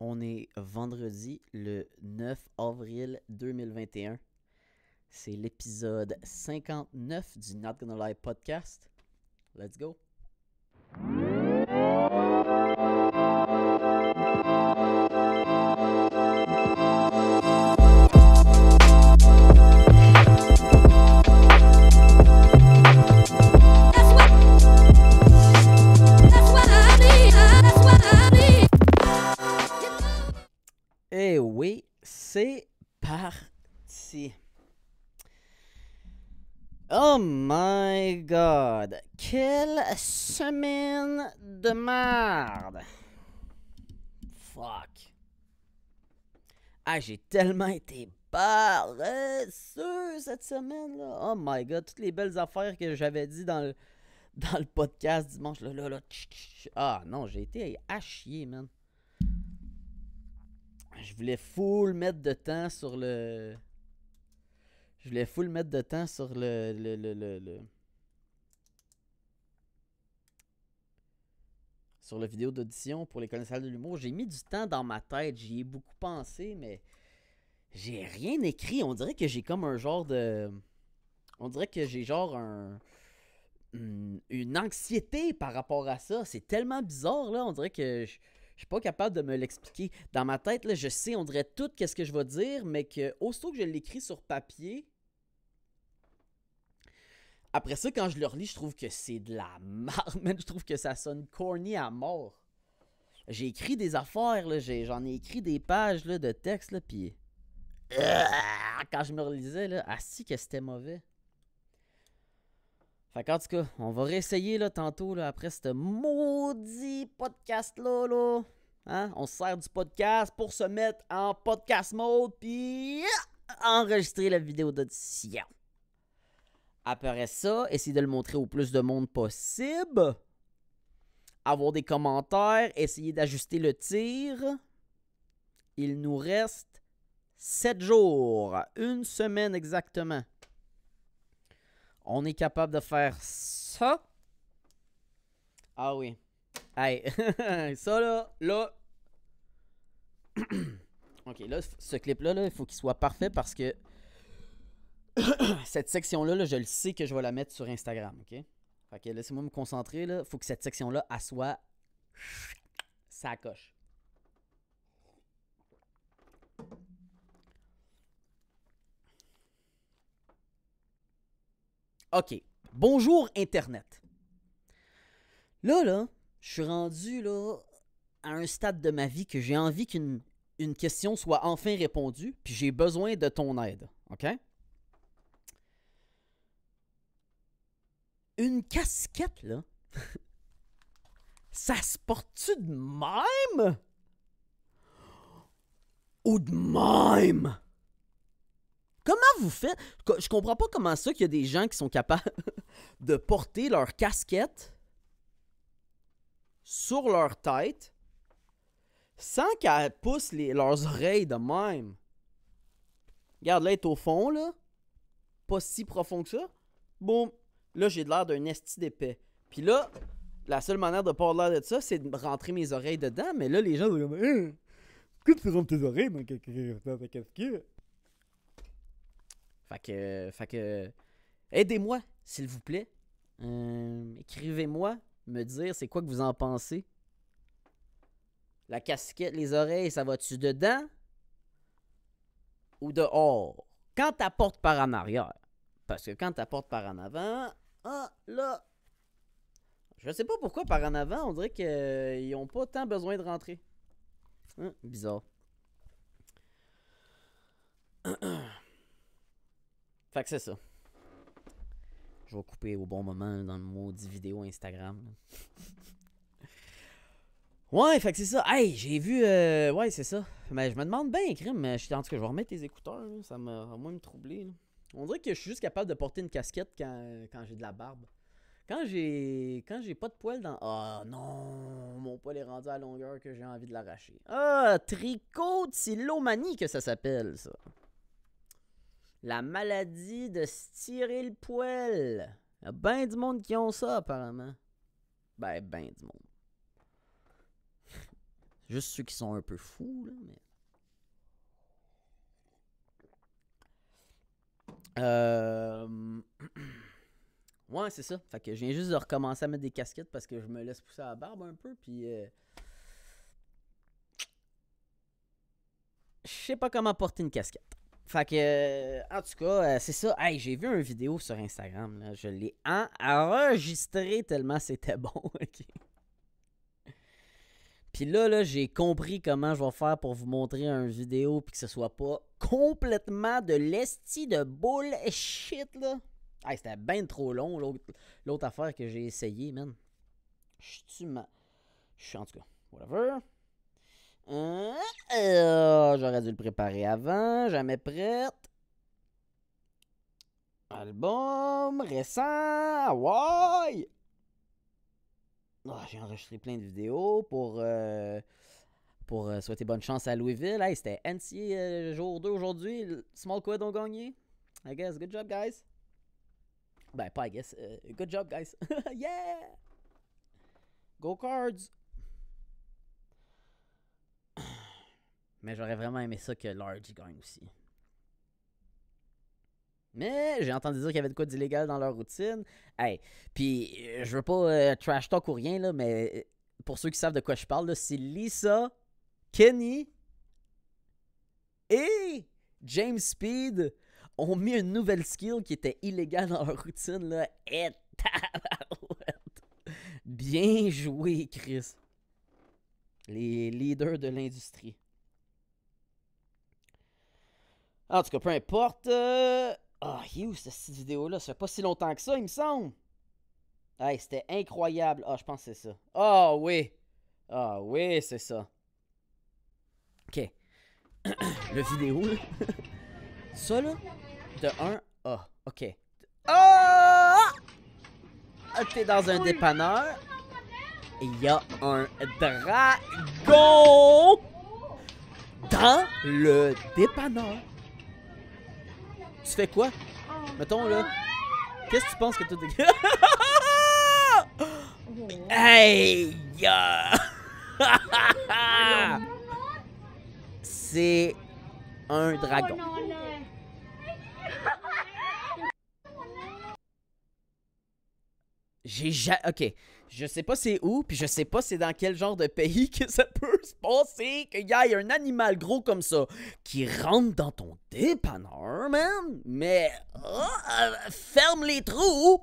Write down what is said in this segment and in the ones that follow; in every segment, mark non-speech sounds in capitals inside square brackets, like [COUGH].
On est vendredi le 9 avril 2021. C'est l'épisode 59 du Not Gonna Lie podcast. Let's go. Oui, c'est parti. Oh my god, quelle semaine de merde. Fuck. Ah, j'ai tellement été paresseux cette semaine-là. Oh my god, toutes les belles affaires que j'avais dit dans le, [LAUGHS] dans le podcast dimanche. Là, là, là. Ah non, j'ai été à chier, man. Je voulais full mettre de temps sur le. Je voulais full mettre de temps sur le. le, le, le, Sur la vidéo d'audition pour les connaisseurs de l'humour. J'ai mis du temps dans ma tête. J'y ai beaucoup pensé, mais. J'ai rien écrit. On dirait que j'ai comme un genre de. On dirait que j'ai genre un. une- Une anxiété par rapport à ça. C'est tellement bizarre, là. On dirait que. Je suis pas capable de me l'expliquer. Dans ma tête, là, je sais, on dirait tout qu'est-ce que je vais dire, mais que aussitôt que je l'écris sur papier, après ça, quand je le relis, je trouve que c'est de la [LAUGHS] merde, man. Je trouve que ça sonne corny à mort. J'ai écrit des affaires, j'en ai écrit des pages de texte, puis... Ah, Quand je me relisais, là, assis que c'était mauvais. Fait qu'en tout cas, on va réessayer là, tantôt là, après ce maudit podcast-là. Là. Hein? On se sert du podcast pour se mettre en podcast mode puis ah, enregistrer la vidéo d'audition. Après ça, essayer de le montrer au plus de monde possible. Avoir des commentaires, essayer d'ajuster le tir. Il nous reste 7 jours, une semaine exactement on est capable de faire ça. Ah oui. Hey, [LAUGHS] ça là, là. [CLEARS THROAT] ok, là, ce clip-là, là, il faut qu'il soit parfait parce que [CLEARS THROAT] cette section-là, là, je le sais que je vais la mettre sur Instagram, ok? Fait que laissez-moi me concentrer, là. Faut que cette section-là, elle soit... [CLEARS THROAT] Ça coche. OK. Bonjour Internet. Là, là, je suis rendu là à un stade de ma vie que j'ai envie qu'une une question soit enfin répondue, puis j'ai besoin de ton aide. OK? Une casquette, là, [LAUGHS] ça se porte-tu de même? Ou de même? Comment vous faites? Je comprends pas comment ça qu'il y a des gens qui sont capables [LAUGHS] de porter leur casquette sur leur tête sans qu'elle pousse les- leurs oreilles de même. Regarde, là, elle est au fond, là. Pas si profond que ça. Boum. Là, j'ai l'air d'un esti d'épais. Puis là, la seule manière de pas l'air de ça, c'est de rentrer mes oreilles dedans. Mais là, les gens sont. Hein? Pourquoi tu rentres tes oreilles dans ta casquette? Fait que, fait que, aidez-moi, s'il vous plaît. Euh, Écrivez-moi, me dire c'est quoi que vous en pensez. La casquette, les oreilles, ça va-tu dedans? Ou dehors? Quand t'apportes par en arrière. Parce que quand t'apportes par en avant, ah, là, je sais pas pourquoi par en avant, on dirait qu'ils ont pas tant besoin de rentrer. Hein, bizarre. [CLEARS THROAT] Fait que c'est ça. Je vais couper au bon moment dans le maudit vidéo Instagram. ouais, fait que c'est ça. Hey, j'ai vu. euh, ouais, c'est ça. Mais je me demande bien, crime. Mais je, en tout cas, je vais remettre les écouteurs. Ça m'a moins me troubler. là. On dirait que je suis juste capable de porter une casquette quand, quand j'ai de la barbe. Quand j'ai quand j'ai pas de poils dans ah non mon poil est rendu à longueur que j'ai envie de l'arracher ah tricotylomanie que ça s'appelle ça la maladie de se tirer le poil. Il y a bien du monde qui ont ça, apparemment. Ben, ben du monde. [LAUGHS] Juste ceux qui sont un peu fous, là, mais. Euh... [CLEARS THROAT] Ouais, c'est ça. Fait que je viens juste de recommencer à mettre des casquettes parce que je me laisse pousser la barbe un peu, puis. euh, Je sais pas comment porter une casquette. Fait que, euh, en tout cas, euh, c'est ça. Hey, j'ai vu une vidéo sur Instagram. Là. Je l'ai en- enregistré tellement c'était [LAUGHS] bon. Puis là, là j'ai compris comment je vais faire pour vous montrer une vidéo puis que ce soit pas complètement de l'esti de bullshit, là. Hey, c'était bien trop long, l'autre affaire que j'ai essayé, man. Je suis. Je suis en tout cas, whatever. Euh, euh, J'aurais dû le préparer avant, jamais prête. Album récent, ouais! Ah, J'ai enregistré plein de vidéos pour, euh, pour euh, souhaiter bonne chance à Louisville. Hey, C'était NCA jour 2 aujourd'hui. Small Quid ont gagné. I guess. Good job, guys. Ben, pas I guess. euh, good job, guys. [LAUGHS] yeah! Go Cards! Mais j'aurais vraiment aimé ça que Large gagne aussi. Mais j'ai entendu dire qu'il y avait de quoi d'illégal dans leur routine. Hey, puis euh, je veux pas euh, trash talk ou rien, là, mais euh, pour ceux qui savent de quoi je parle, c'est Lisa, Kenny et James Speed ont mis une nouvelle skill qui était illégale dans leur routine. Là. Et. Bien joué, Chris. Les leaders de l'industrie. En tout cas, peu importe. euh, Ah, il est où cette vidéo-là? Ça fait pas si longtemps que ça, il me semble. Hey, c'était incroyable. Ah, je pense que c'est ça. Ah oui. Ah oui, c'est ça. Ok. [COUGHS] Le vidéo, là. [LAUGHS] ça, là, de 1 Ah, ok. Ah! T'es dans un dépanneur. Il y a un dragon dans le dépanneur. Tu fais quoi? Mettons là. Qu'est-ce que tu penses que tout [LAUGHS] est. hey! [LAUGHS] C'est un dragon. J'ai jamais. Ok. Je sais pas c'est où, puis je sais pas c'est dans quel genre de pays [LAUGHS] que ça peut se passer qu'il y ait un animal gros comme ça qui rentre dans ton dépanneur, man. Mais. ah, euh, ferme les trous!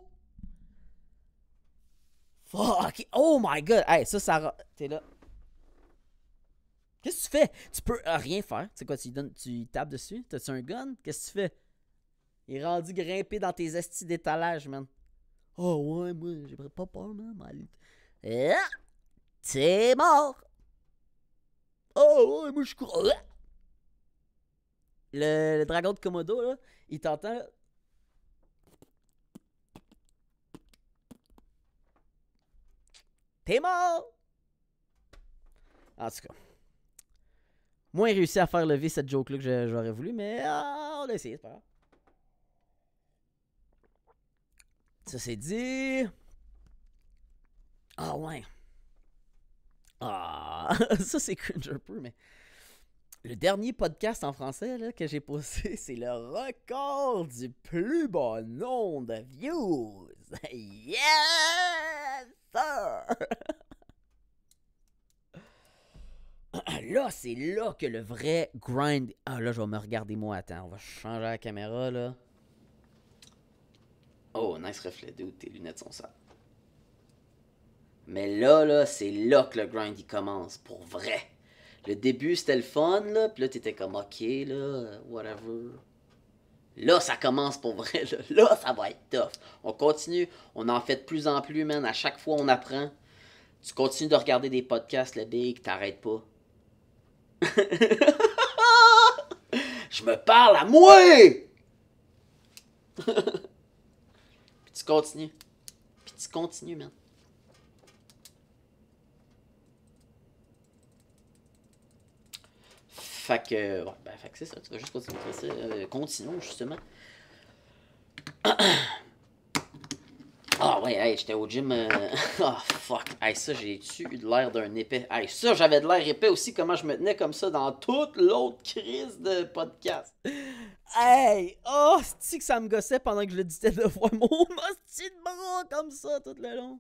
Fuck! Oh my god! Hey, ça, ça. T'es là. Qu'est-ce que tu fais? Tu peux euh, rien faire. Tu sais quoi, tu, donnes, tu tapes dessus? T'as-tu un gun? Qu'est-ce que tu fais? Il est rendu grimpé dans tes estis d'étalage, man. Oh ouais, moi, j'ai pas peur, man. mal- Ah! T'es mort! Oh ouais, moi je cours. Ah! Le, dragon de Komodo, là, il t'entend. T'es mort! En tout cas. Moins réussi à faire lever cette joke-là que j'aurais voulu, mais ah, on a essayé, c'est pas grave. Ça c'est dit. Ah ouais. Ah, [LAUGHS] ça c'est cringe un peu, mais. Le dernier podcast en français que j'ai posté, [LAUGHS] c'est le record du plus bon nombre de views. [LAUGHS] Yes, sir! Là, c'est là que le vrai grind. Ah, là, je vais me regarder moi. Attends, on va changer la caméra là. Oh, nice reflet, dude. Tes lunettes sont sales. Mais là, là, c'est là que le grind commence, pour vrai. Le début, c'était le fun, là, puis là, t'étais comme, ok, là, whatever. Là, ça commence pour vrai, là. [LAUGHS] Là, ça va être tough. On continue, on en fait de plus en plus, man. À chaque fois, on apprend. Tu continues de regarder des podcasts, le big, t'arrêtes pas. [LAUGHS] Je me parle à moi! [LAUGHS] Tu continues. Puis tu continues, man. Fait que, ouais, ben, fait que c'est ça. Tu vas juste continuer. Euh, continuons, justement. [CLEARS THROAT] Ah, ouais, hey, j'étais au gym. euh, [LAUGHS] Ah, fuck. Hey, ça, j'ai-tu eu l'air d'un épais? Hey, ça, j'avais de l'air épais aussi, comment je me tenais comme ça dans toute l'autre crise de podcast. Hey! Oh, c'est que ça me gossait pendant que je le disais de voir mon [LAUGHS] hostie de bras comme ça tout le long?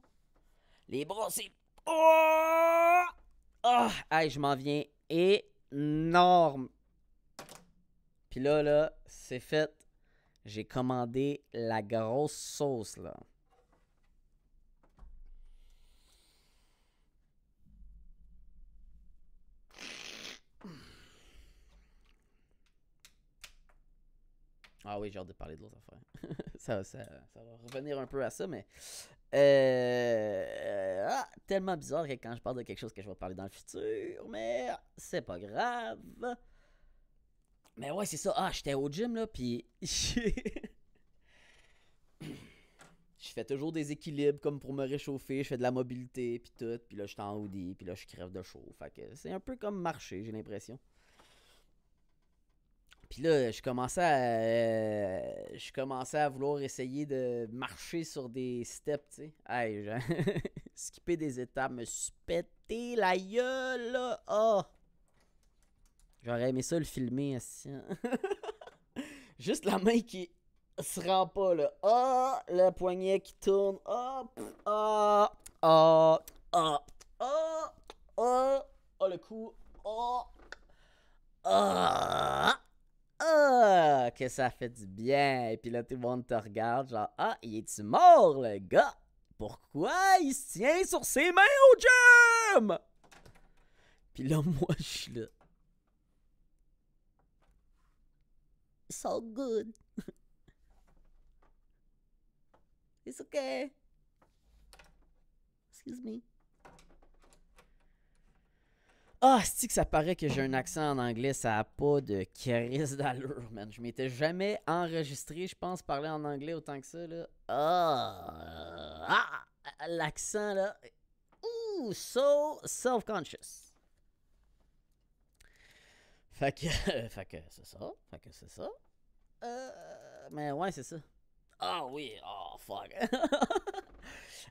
Les bras, c'est. Oh! Hey, je m'en viens énorme. Puis là, là, c'est fait. J'ai commandé la grosse sauce, là. Ah oui, j'ai hâte de parler de l'autre affaire. [LAUGHS] ça, ça, ça va revenir un peu à ça, mais. Euh, ah, tellement bizarre que quand je parle de quelque chose que je vais parler dans le futur, mais c'est pas grave. Mais ouais, c'est ça. Ah, j'étais au gym, là, puis. [LAUGHS] Je fais toujours des équilibres comme pour me réchauffer, je fais de la mobilité, puis tout, puis là, je suis en hoodie, puis là, je crève de chaud. Fait que c'est un peu comme marcher, j'ai l'impression. Puis là, je commençais à. euh, je à vouloir essayer de marcher sur des steps, tu sais. Hey, j'ai- [LAUGHS] skipper des étapes, me suis pété la gueule, là. Oh! J'aurais aimé ça le filmer, assis. hein. [LAUGHS] Juste la main qui se rend pas, là. Ah! le poignet qui tourne. Pff, Ah! Ah! Ah! Ah! Ah! Ah, le cou. Ah! Ah! Ah, que ça fait du bien. Et puis là, tout le monde te regarde, genre, ah, il est-tu mort, le gars? Pourquoi il se tient sur ses mains au gym? Puis là, [LAUGHS] moi, je suis là. So good. [LAUGHS] It's okay. Excuse me. Ah, c'est que ça paraît que j'ai un accent en anglais, ça a pas de crise d'allure, man. Je m'étais jamais enregistré, je pense, parler en anglais autant que ça, là. Ah, ah l'accent, là. Ouh, so self-conscious. Fait que, [LAUGHS] fait que c'est ça, fait que c'est ça. Euh, mais ouais, c'est ça. Ah oui, oh fuck. [LAUGHS]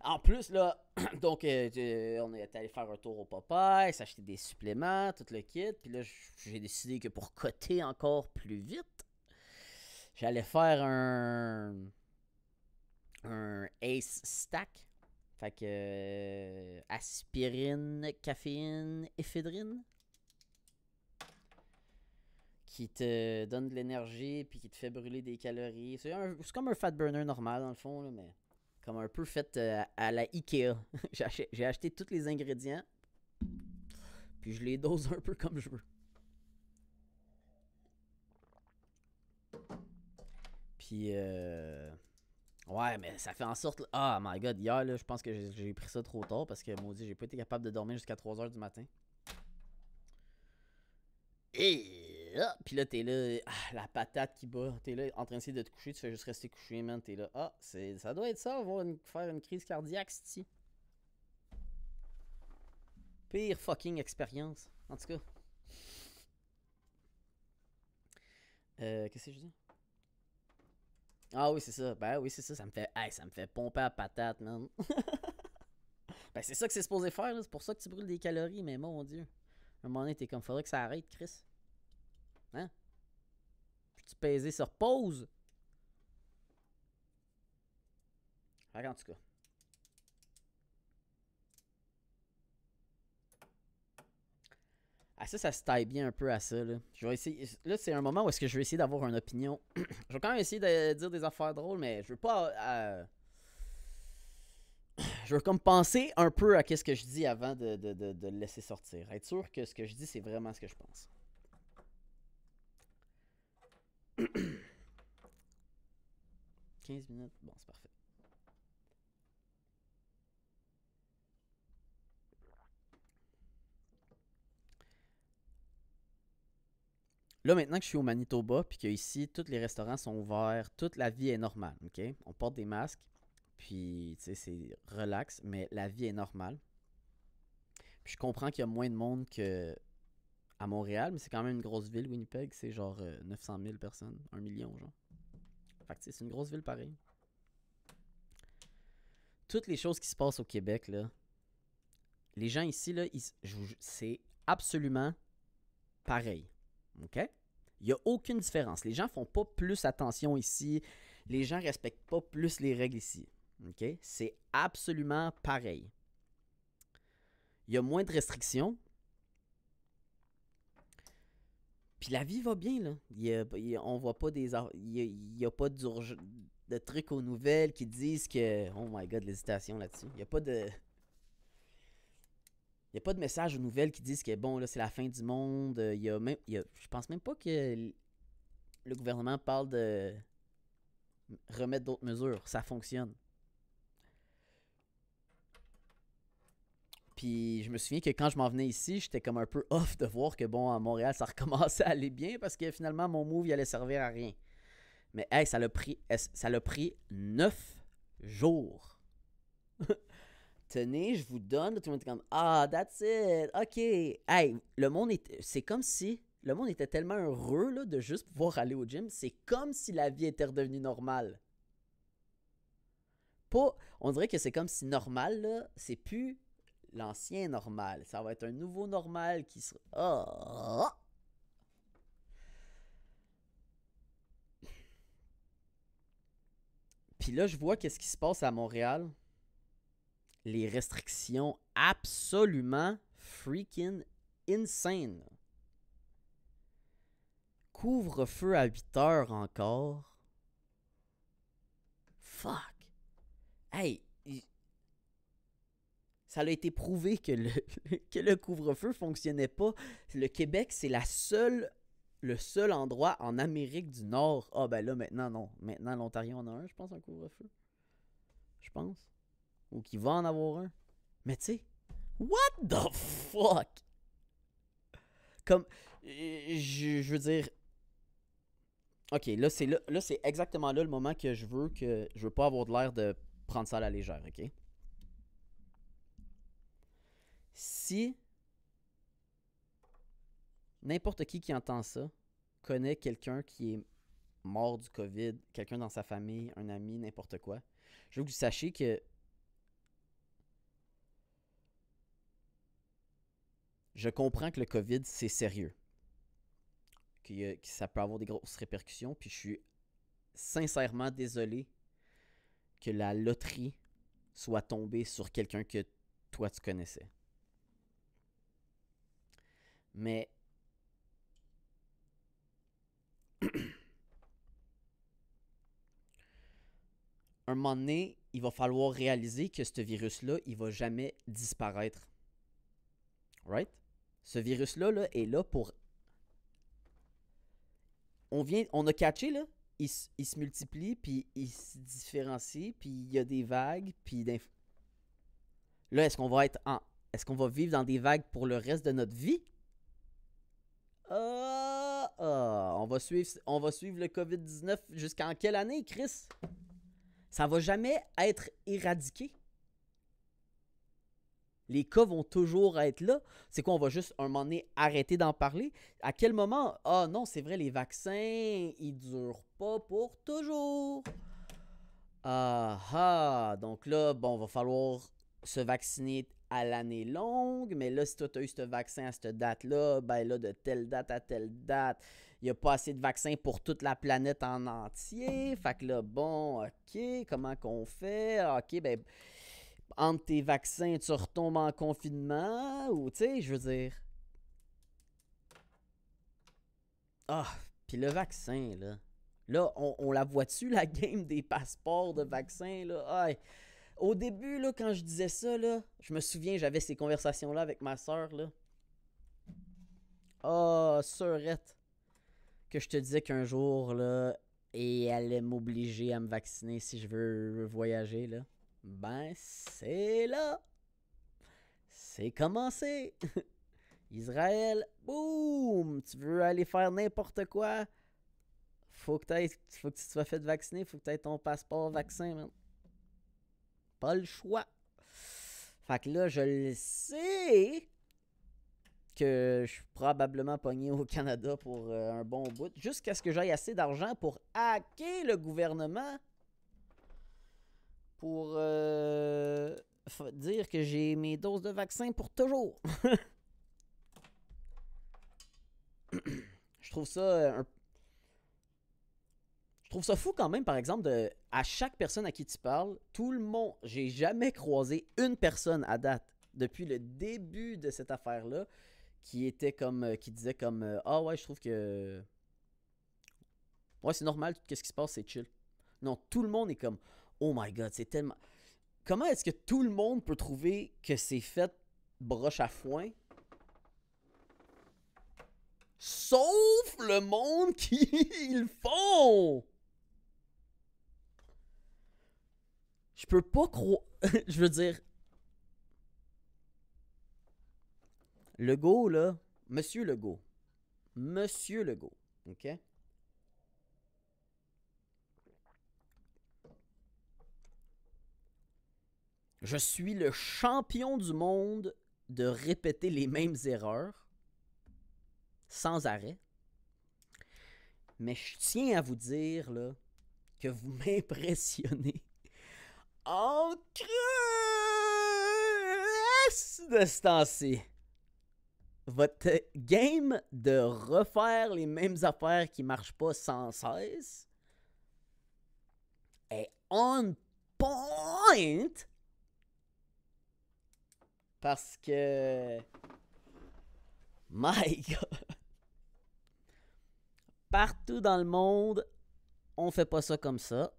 en plus, là, [CLEARS THROAT] donc, euh, on est allé faire un tour au Popeye, s'acheter des suppléments, tout le kit. Puis là, j'ai décidé que pour coter encore plus vite, j'allais faire un. Ace Stack. Fait que. euh, aspirine, caféine, éphédrine. Qui te donne de l'énergie puis qui te fait brûler des calories. C'est comme un fat burner normal dans le fond, là, mais comme un peu fait euh, à la Ikea. [LAUGHS] J'ai acheté, tous les ingrédients, puis je les dose un peu comme je veux. Puis, euh... ouais, mais ça fait en sorte. Ah, my god, hier, là, je pense que j'ai- j'ai pris ça trop tard parce que, maudit, j'ai pas été capable de dormir jusqu'à 3h du matin. Et ah, puis là, t'es là, ah, la patate qui bat. T'es là en train d'essayer de te coucher, tu fais juste rester couché, man. T'es là, ah, c'est, ça doit être ça, avoir une- faire une crise cardiaque, c'ti. Pire fucking expérience. En tout cas. Euh, qu'est-ce que je dis? Ah oui, c'est ça. Ben oui, c'est ça. Ça me fait, hey, ça me fait pomper à patate, man. [LAUGHS] ben c'est ça que c'est supposé faire. C'est pour ça que tu brûles des calories, mais mon dieu. À un moment donné, t'es comme, faudrait que ça arrête, Chris. Hein? Peux-tu peser sur pause? Fait qu'en tout cas. Ah, ça, ça se taille bien un peu à ça, là. Je vais essayer. Là, c'est un moment où est-ce que je vais essayer d'avoir une opinion. [CLEARS THROAT] je vais quand même essayer de dire des affaires drôles, mais je veux pas. euh, [CLEARS THROAT] Je veux comme penser un peu à qu'est-ce que je dis avant de, de, de, de le laisser sortir. Être sûr que ce que je dis, c'est vraiment ce que je pense. « 15 minutes, bon, c'est parfait. Là, maintenant que je suis au Manitoba, puis que ici, tous les restaurants sont ouverts, toute la vie est normale, ok? On porte des masques, puis, tu sais, c'est relax, mais la vie est normale. Puis je comprends qu'il y a moins de monde que à Montréal, mais c'est quand même une grosse ville, Winnipeg. C'est genre euh, 900 000 personnes, 1 million, genre. Fait c'est une grosse ville pareil. toutes les choses qui se passent au Québec, les gens ici, c'est absolument pareil. OK? Il n'y a aucune différence. Les gens font pas plus attention ici. Les gens respectent pas plus les règles ici. OK? C'est absolument pareil. Il y a moins de restrictions. Puis la vie va bien, là. Il y a- on voit pas des... Il y a, pas de trucs aux nouvelles qui disent que... Oh my God, l'hésitation là-dessus. Il n'y a pas de... Il n'y a pas de message aux nouvelles qui disent que bon, là, c'est la fin du monde. Y a même. y a- je pense même pas que le gouvernement parle de remettre d'autres mesures. Ça fonctionne. Puis je me souviens que quand je m'en venais ici, j'étais comme un peu [LAUGHS] off de voir que bon, à Montréal, ça recommençait à aller bien parce que finalement, mon move, allait servir à rien. Mais hey, ça l'a pris, ça l'a pris neuf jours. [LAUGHS] Tenez, je vous donne. Tout le monde était comme Ah, that's it. OK. Hey, le monde est. C'est comme si. Le monde était tellement heureux là, de juste pouvoir aller au gym. C'est comme si la vie était redevenue normale. Pas. On dirait que c'est comme si normal, là, c'est plus l'ancien normal. Ça va être un nouveau normal qui sera. Ah! Puis là, je vois qu'est-ce qui se passe à Montréal. Les restrictions absolument freaking insane. Couvre-feu à 8 heures encore. Fuck. Hey, ça a été prouvé que le, [LAUGHS] que le couvre-feu fonctionnait pas. Le Québec, c'est la seule, le seul endroit en Amérique du Nord. Ah ben là, maintenant, non. Maintenant, l'Ontario en a un, je pense, un couvre-feu. Je pense. Ou qu'il va en avoir un. Mais tu sais, what the fuck? Comme, je, je veux dire... Ok, là, c'est là, là, exactement là le moment que je veux que... Je veux pas avoir de l'air de prendre ça à la légère, ok? Si n'importe qui qui entend ça connaît quelqu'un qui est mort du COVID, quelqu'un dans sa famille, un ami, n'importe quoi, je veux que vous sachiez que je comprends que le COVID, c'est sérieux. y a- que ça peut avoir des grosses répercussions, puis je suis sincèrement désolé que la loterie soit tombée sur quelqu'un que toi tu connaissais. Mais [CLEARS THROAT] un moment donné, il va falloir réaliser que ce virus-là, il va jamais disparaître. Right? Ce virus-là là, est là pour. On vient, on a catché là, il, il se multiplie, puis il se différencie, puis il y a des vagues, puis là, est-ce qu'on va être en, est-ce qu'on va vivre dans des vagues pour le reste de notre vie? Ah, ah, on va suivre, on le COVID-19 jusqu'en quelle année, Chris? Ça va jamais être éradiqué. Les cas vont toujours être là. C'est quoi, on va juste un moment donné arrêter d'en parler? À quel moment? Ah non, c'est vrai, les vaccins, ils durent pas pour toujours. Ah ah, donc là, bon, va falloir se vacciner à l'année longue, mais là, si toi, tu as eu ce vaccin à cette date-là, ben là, de telle date à telle date, il n'y a pas assez de vaccins pour toute la planète en entier. Fait que là, bon, OK, comment qu'on fait? Ah, OK, ben, entre tes vaccins, tu retombes en confinement, ou, tu sais, je veux dire... Ah, puis le vaccin, là. Là, on, la voit-tu, la [LAUGHS] game des passeports de vaccins, là? Au début, là, quand je disais ça, je me souviens, j'avais ces conversations-là avec ma soeur, là. Ah, sœurette. Que je te disais qu'un jour, là, et elle allait m'obliger à me vacciner si je veux voyager, là. Ben, c'est là. C'est commencé. [LAUGHS] Israël, boum! Tu veux aller faire n'importe quoi? Faut que, faut que tu te sois fait vacciner, faut que tu aies ton passeport vaccin. Le choix. Fait que là, je le sais que je suis probablement pogné au Canada pour euh, un bon bout, jusqu'à ce que j'aille assez d'argent pour hacker le gouvernement. pour euh, dire que j'ai mes doses de vaccin pour toujours. [COUGHS] Je trouve ça euh, un- trouve ça fou quand même, par exemple, de à chaque personne à qui tu parles, tout le monde. J'ai jamais croisé une personne à date depuis le début de cette affaire-là qui était comme. euh, qui disait comme euh, Ah ouais, je trouve que. Ouais, c'est normal, tout ce qui se passe, c'est chill. Non, tout le monde est comme Oh my god, c'est tellement. Comment est-ce que tout le monde peut trouver que c'est fait broche à foin? Sauf le monde [LAUGHS] qui le font Je peux pas croire. [LAUGHS] Je veux dire. Legault, là. Monsieur Legault. Monsieur Legault. OK? Je suis le champion du monde de répéter les mêmes erreurs sans arrêt. Mais je tiens à vous dire là, que vous [LAUGHS] m'impressionnez en cresse de ce temps-ci. Votre game de refaire les mêmes affaires qui marchent pas sans cesse est on point parce que my [LAUGHS] god partout dans le monde on fait pas ça comme ça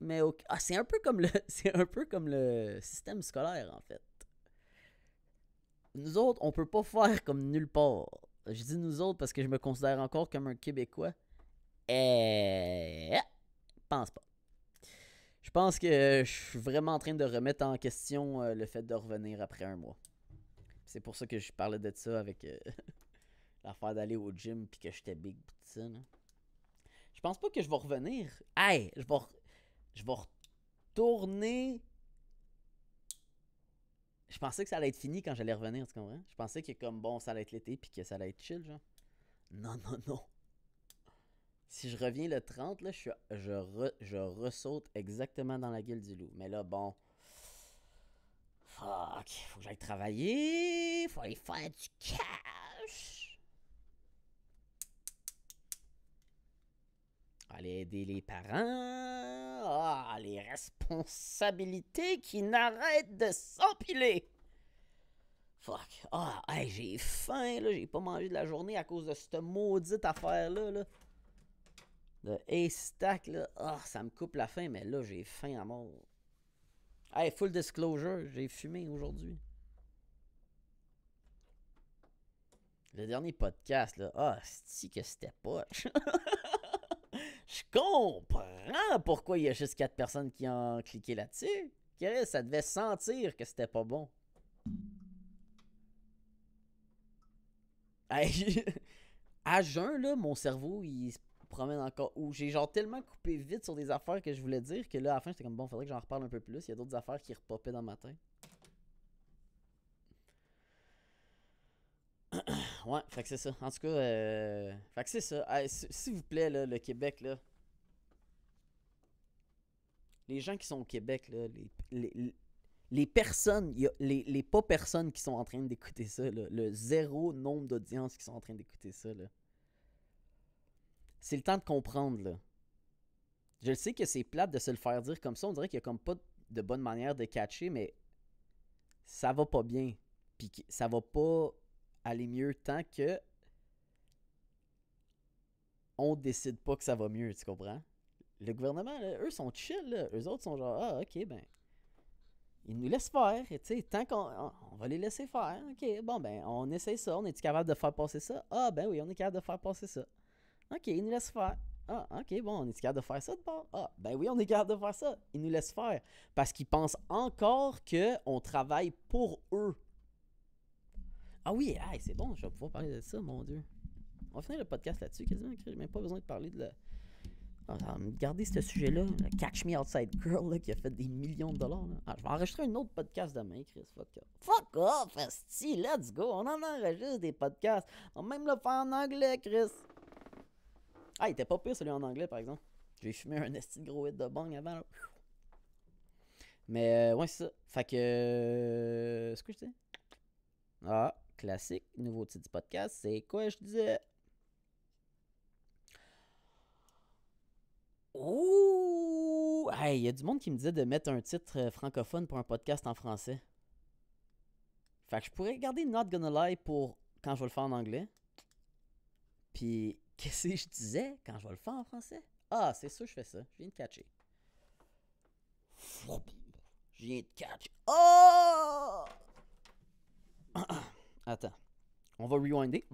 mais ah, c'est un peu comme le [LAUGHS] c'est un peu comme le système scolaire en fait. Nous autres on peut pas faire comme nulle part. Je dis nous autres parce que je me considère encore comme un québécois. Et pense pas. Je pense que je suis vraiment en train de remettre en question euh, le fait de revenir après un mois. C'est pour ça que je parlais de ça avec euh, [LAUGHS] l'affaire d'aller au gym puis que j'étais big pis tout ça je pense pas que je vais revenir. Hey je vais je vais retourner. Je pensais que ça allait être fini quand j'allais revenir, tu comprends? Je pensais que comme bon, ça allait être l'été puis que ça allait être chill, genre. Non, non, non. Si je reviens le 30, là, je, je, je ressaute exactement dans la gueule du loup. Mais là, bon. Fuck, faut que j'aille travailler, faut aller faire du cash. Aller aider les parents. Ah, les responsabilités qui n'arrêtent de s'empiler. Fuck. Ah, hey, j'ai faim, là. J'ai pas mangé de la journée à cause de cette maudite affaire-là, là. De haystack, là. Ah, ça me coupe la faim, mais là, j'ai faim à mort. Hey, full disclosure, j'ai fumé aujourd'hui. Le dernier podcast, là. Ah, c'est que c'était poche. [LAUGHS] Je comprends pourquoi il y a juste 4 personnes qui ont cliqué là-dessus. Ça devait sentir que c'était pas bon. [LAUGHS] À jeun, là, mon cerveau, il se promène encore. Ou j'ai genre tellement coupé vite sur des affaires que je voulais dire que là, à la fin, j'étais comme bon, faudrait que j'en reparle un peu plus. Il y a d'autres affaires qui repopaient dans ma tête. Ouais, fait que c'est ça. En tout cas, euh, fait que c'est ça. S'il vous plaît, là, le Québec, là. Les gens qui sont au Québec, là, les, les, les personnes, y a- les, les pas personnes qui sont en train d'écouter ça, là, le zéro nombre d'audiences qui sont en train d'écouter ça, là. C'est le temps de comprendre, là. Je sais que c'est plate de se le faire dire comme ça. On dirait qu'il y a comme pas de bonne manière de catcher, mais ça va pas bien. Puis ça va pas aller mieux tant que on décide pas que ça va mieux, tu comprends? Le gouvernement, eux sont chill, là. Eux autres sont genre, ah, ok, ben, ils nous laissent faire, tu sais, tant qu'on on- va les laisser faire, ok, bon, ben, on essaie ça, on est capable de faire passer ça? Ah, ben oui, on est capable de faire passer ça. Ok, ils nous laissent faire. Ah, ok, bon, on est capable de faire ça de bord? Ah, ben oui, on est capable de faire ça. Ils nous laissent faire. Parce qu'ils pensent encore qu'on travaille pour eux. Ah oui, hey, c'est bon, je vais pouvoir parler de ça, mon Dieu. On va finir le podcast là-dessus, quasiment. J'ai même pas besoin de parler de la. Ah, ce sujet-là, Catch Me Outside Girl là, qui a fait des millions de dollars. là. Ah, je vais enregistrer un autre podcast demain, Chris. Fuck off. Fuck off, asti, let's go. On en enregistre des podcasts. On va même le faire en anglais, Chris. Ah, il était pas pire celui en anglais, par exemple. J'ai fumé un esti de gros hit de bang avant. là. Mais euh, ouais, c'est ça. Fait que. euh, ce que je dis? Ah, classique, nouveau titre du podcast. C'est quoi je disais? Ouh! Hey, il y a du monde qui me disait de mettre un titre euh, francophone pour un podcast en français. Fait que je pourrais garder Not Gonna Lie pour quand je vais le faire en anglais. Puis, [LAUGHS] qu'est-ce que je disais quand je vais le faire en français? Ah, c'est ça, je fais ça. Je viens de catcher. Je viens de catcher. Oh! [CLEARS THROAT] Attends. On va rewinder.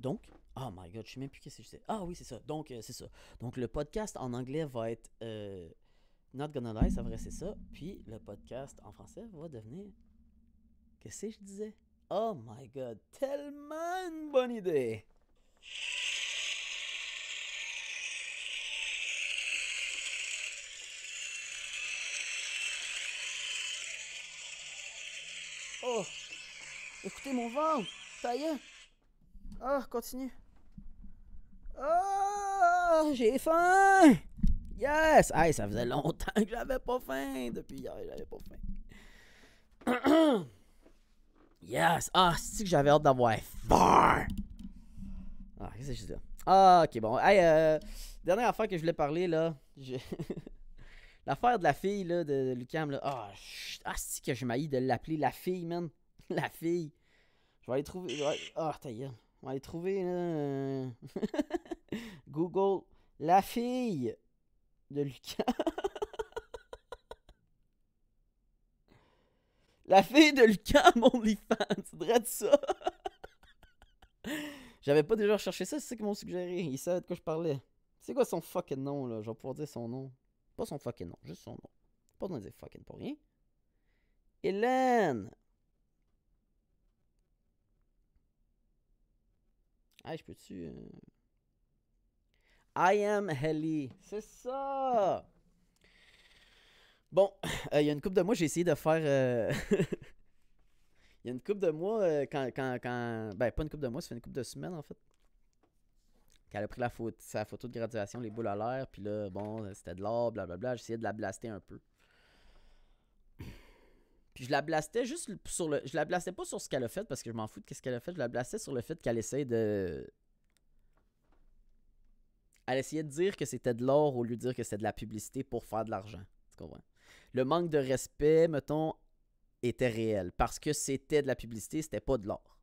Donc, oh my god, je sais même plus qu'est-ce que je sais. Ah oui, c'est ça. Donc, euh, c'est ça. Donc, le podcast en anglais va être euh, Not Gonna Lie, ça vrai, c'est ça. Puis, le podcast en français va devenir. Qu'est-ce que je disais? Oh my god, tellement une bonne idée! Oh! Écoutez mon ventre! Ça y est! Ah, continue. Ah, j'ai faim. Yes. Hey, ça faisait longtemps que j'avais pas faim. Depuis hier, j'avais pas faim. [CLEARS THROAT] yes. Ah, c'est que j'avais hâte d'avoir faim? Ah, qu'est-ce que je dis? Ah, ok, bon. Hey, euh, dernière affaire que je voulais parler, là. [LAUGHS] L'affaire de la fille, là, de, Lucam, là. Ah, ah c'est que je m'haïs de l'appeler la fille, man? [LAUGHS] La fille. Je vais aller trouver. Ah, ta gueule. On va aller trouver, là. [LAUGHS] Google, la fille de Lucas. [LAUGHS] la fille de Lucas, mon OnlyFans. De ça. [LAUGHS] J'avais pas déjà recherché ça, c'est ça qu'ils m'ont suggéré. Ils savaient de quoi je parlais. C'est quoi son fucking nom, là? Je vais pouvoir dire son nom. Pas son fucking nom, juste son nom. Pas besoin de dire fucking pour rien. Hélène! Ah, je peux-tu. euh, I am Helly. C'est ça! Bon, euh, il y a une couple de mois, j'ai essayé de faire. euh, [LAUGHS] Il y a une couple de mois, quand, quand, quand. Ben, pas une couple de mois, ça fait une couple de semaines en fait. Qu'elle a pris la sa photo de graduation, les boules à l'air, puis là, bon, c'était de l'or, blablabla. J'essayais de la blaster un peu. Je la blastais juste sur le. Je la blastais pas sur ce qu'elle a fait parce que je m'en fous de ce qu'elle a fait. Je la blastais sur le fait qu'elle essaye de. Elle essayait de dire que c'était de l'or au lieu de dire que c'était de la publicité pour faire de l'argent. Tu comprends? Le manque de respect, mettons, était réel. Parce que c'était de la publicité, c'était pas de l'or.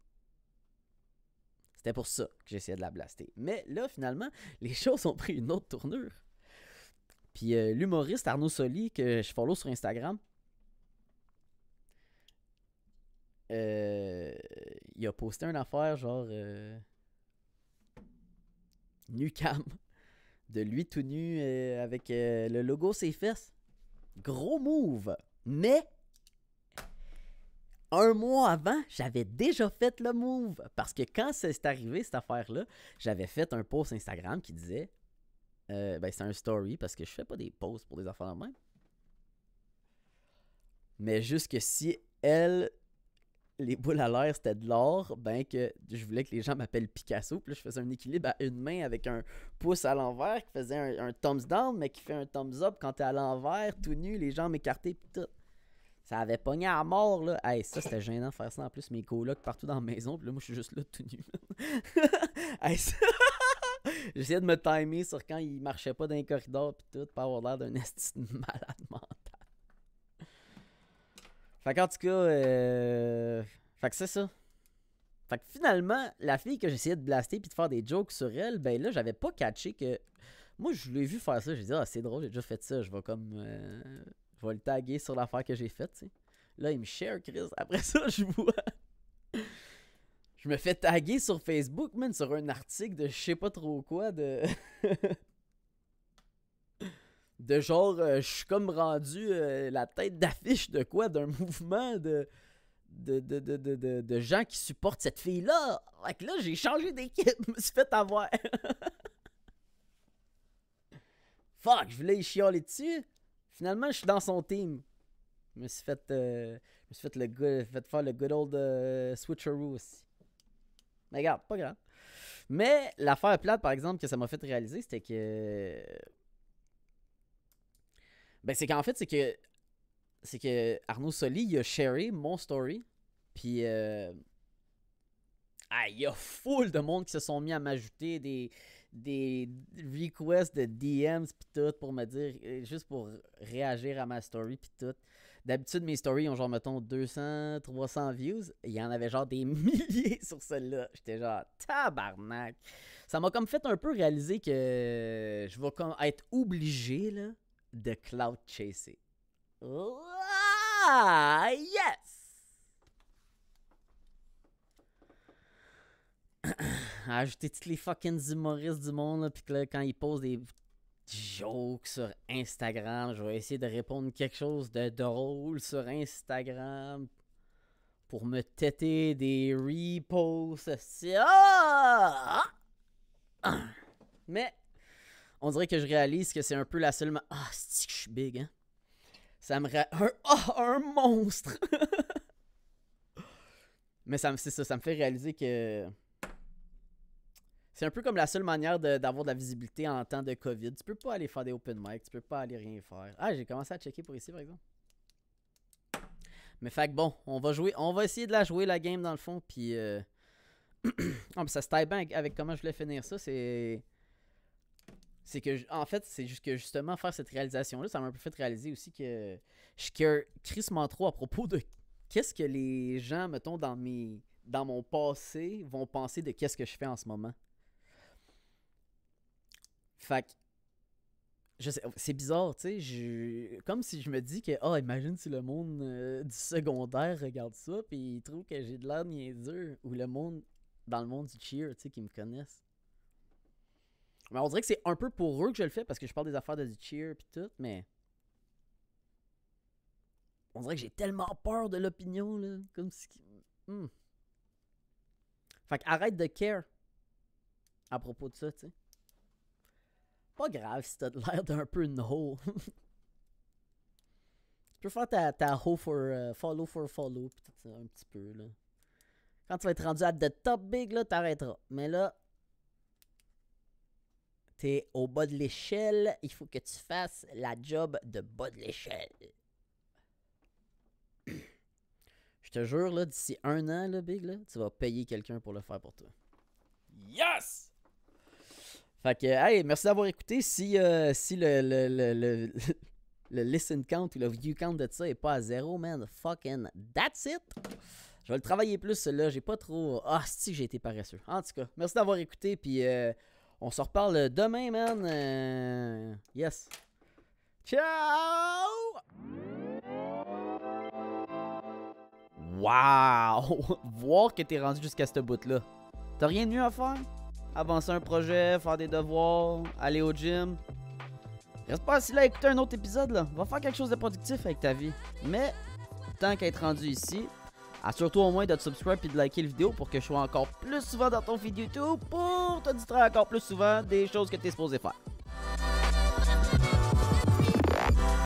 C'était pour ça que j'essayais de la blaster. Mais là, finalement, les [LAUGHS] choses ont pris une autre tournure. Puis euh, l'humoriste Arnaud Soli, que je follow sur Instagram, euh, il a posté une affaire genre euh, nu cam de lui tout nu euh, avec euh, le logo ses fesses. Gros move. Mais un mois avant, j'avais déjà fait le move. Parce que quand c'est arrivé, cette affaire-là, j'avais fait un post Instagram qui disait. ben, c'est un story parce que je fais pas des posts pour des affaires de même. Mais juste que si elle, les boules à l'air, c'était de l'or, ben que je voulais que les gens m'appellent Picasso. Puis là, je faisais un équilibre à une main avec un pouce à l'envers qui faisait un, thumbs down, mais qui fait un thumbs up quand t'es à l'envers, tout nu, les jambes écartées, puis tout. Ça avait pogné à mort, là. Hey, ça, c'était gênant de faire ça en plus. Mes colocs partout dans la maison, puis là, moi, je suis juste là, tout nu. [LAUGHS] hey, ça... [LAUGHS] J'essayais de me timer sur quand il marchait pas dans les corridors, puis tout, pas avoir l'air d'un esti de malade mental. Fait qu'en tout cas, euh... fait que c'est ça. Fait que finalement, la fille que j'essayais de blaster puis de faire des jokes sur elle, ben là, j'avais pas catché que. Moi, je l'ai vu faire ça. J'ai dit, ah, c'est drôle, j'ai déjà fait ça. Je vais comme. euh, Je vais le taguer sur l'affaire que j'ai faite, tu sais. Là, il me share, Chris. [LAUGHS] Après ça, je vois. Je me fais taguer sur Facebook, man, sur un article de je sais pas trop quoi, de. [LAUGHS] de genre, euh, je suis comme rendu euh, la tête d'affiche de quoi? D'un [LAUGHS] mouvement de de, de, de, de, gens qui supportent cette fille-là. Fait que là, j'ai changé d'équipe. [LAUGHS] Je me suis fait avoir. [LAUGHS] Fuck, je voulais y chialer dessus. Finalement, je suis dans son team. Je me suis fait, euh, je me suis fait, le good- fait faire le good old switcheroo aussi. Mais regarde, pas grave. Mais l'affaire plate, par exemple, que ça m'a fait réaliser, c'était que. Ben, c'est qu'en fait, c'est que. C'est que Arnaud Soli, il a sharé mon story. Puis. euh, Ah, il y a full de monde qui se sont mis à m'ajouter des. Des requests de DMs pis tout pour me dire, euh, juste pour réagir à ma story pis tout. D'habitude, mes stories ont genre, mettons, 200, 300 views. Il y en avait genre des [LAUGHS] milliers sur celle-là. J'étais genre, tabarnak. Ça m'a comme fait un peu réaliser que je vais comme être obligé, là, de cloud chaser. Ah, yes! [CLEARS THROAT] Ajouter tous les fucking humoristes du monde, là, pis que là, quand ils posent des jokes sur Instagram, je vais essayer de répondre quelque chose de drôle sur Instagram pour me têter des reposts. Ah! [CLEARS THROAT] Mais on dirait que je réalise que c'est un peu la seule. Ah, c'est que je suis big, hein? Ça me. ra- Un, [LAUGHS] ah, un monstre! [LAUGHS] Mais ça, me- ça, ça me fait réaliser que. C'est un peu comme la seule manière d'avoir de, la visibilité en temps de COVID. Tu peux pas aller faire des open mic, tu peux pas aller rien faire. Ah, j'ai commencé à checker pour ici, par exemple. Mais fait que bon, on va jouer, on va essayer de la jouer la game dans le fond, puis euh... [CLEARS THROAT] ah, mais ça se taille bien avec comment je voulais finir ça, c'est c'est que en fait, c'est juste que justement faire cette réalisation là, ça m'a un peu fait réaliser aussi que je care crissement trop à propos de qu'est-ce que les gens mettons dans mes dans mon passé vont penser de qu'est-ce que je fais en ce moment. Fait que je sais, c'est bizarre, tu sais, je- comme si je me dis que, ah, imagine si le monde euh, du secondaire regarde ça, puis il trouve que j'ai de l'air niaiseux, ou le monde, dans le monde du cheer, tu sais, qui me connaissent. Mais on dirait que c'est un peu pour eux que je le fais, parce que je parle des affaires de du cheer, puis tout, mais... On dirait que j'ai tellement peur de l'opinion, là, comme si... Hmm. Fait arrête de care à propos de ça, tu sais. Pas grave si t'as l'air d'un peu hoe. [LAUGHS] tu peux faire ta, hoe for euh, follow for follow, pis ça, un petit peu, là. Quand tu vas être rendu à the top big, là, t'arrêteras. Mais là, t'es au bas de l'échelle, il faut que tu fasses la job de bas de l'échelle. [CLEARS THROAT] Je te jure, là, d'ici un an, là, Big, là, tu vas payer quelqu'un pour le faire pour toi. Yes! Fait que, hey, merci d'avoir écouté. Si, euh, si le, le, le, le, [LAUGHS] le listen count ou le view count de ça est pas à zéro, man, fucking that's it! Je vais le travailler plus, là. J'ai pas trop. Ah, si, j'ai été paresseux. En tout cas, merci d'avoir écouté. Puis, euh, on se reparle demain, man. Euh, yes. Ciao! Wow! [LAUGHS] Voir que t'es rendu jusqu'à ce bout-là. T'as rien de mieux à faire? Avancer un projet, faire des devoirs, aller au gym? Reste pas assis là à écouter un autre épisode là. Va faire quelque chose de productif avec ta vie. Mais, tant qu'à être rendu ici, assure-toi au moins de te subscribe et de liker la vidéo pour que je sois encore plus souvent dans ton feed YouTube pour te distraire encore plus souvent des choses que t'es supposé faire.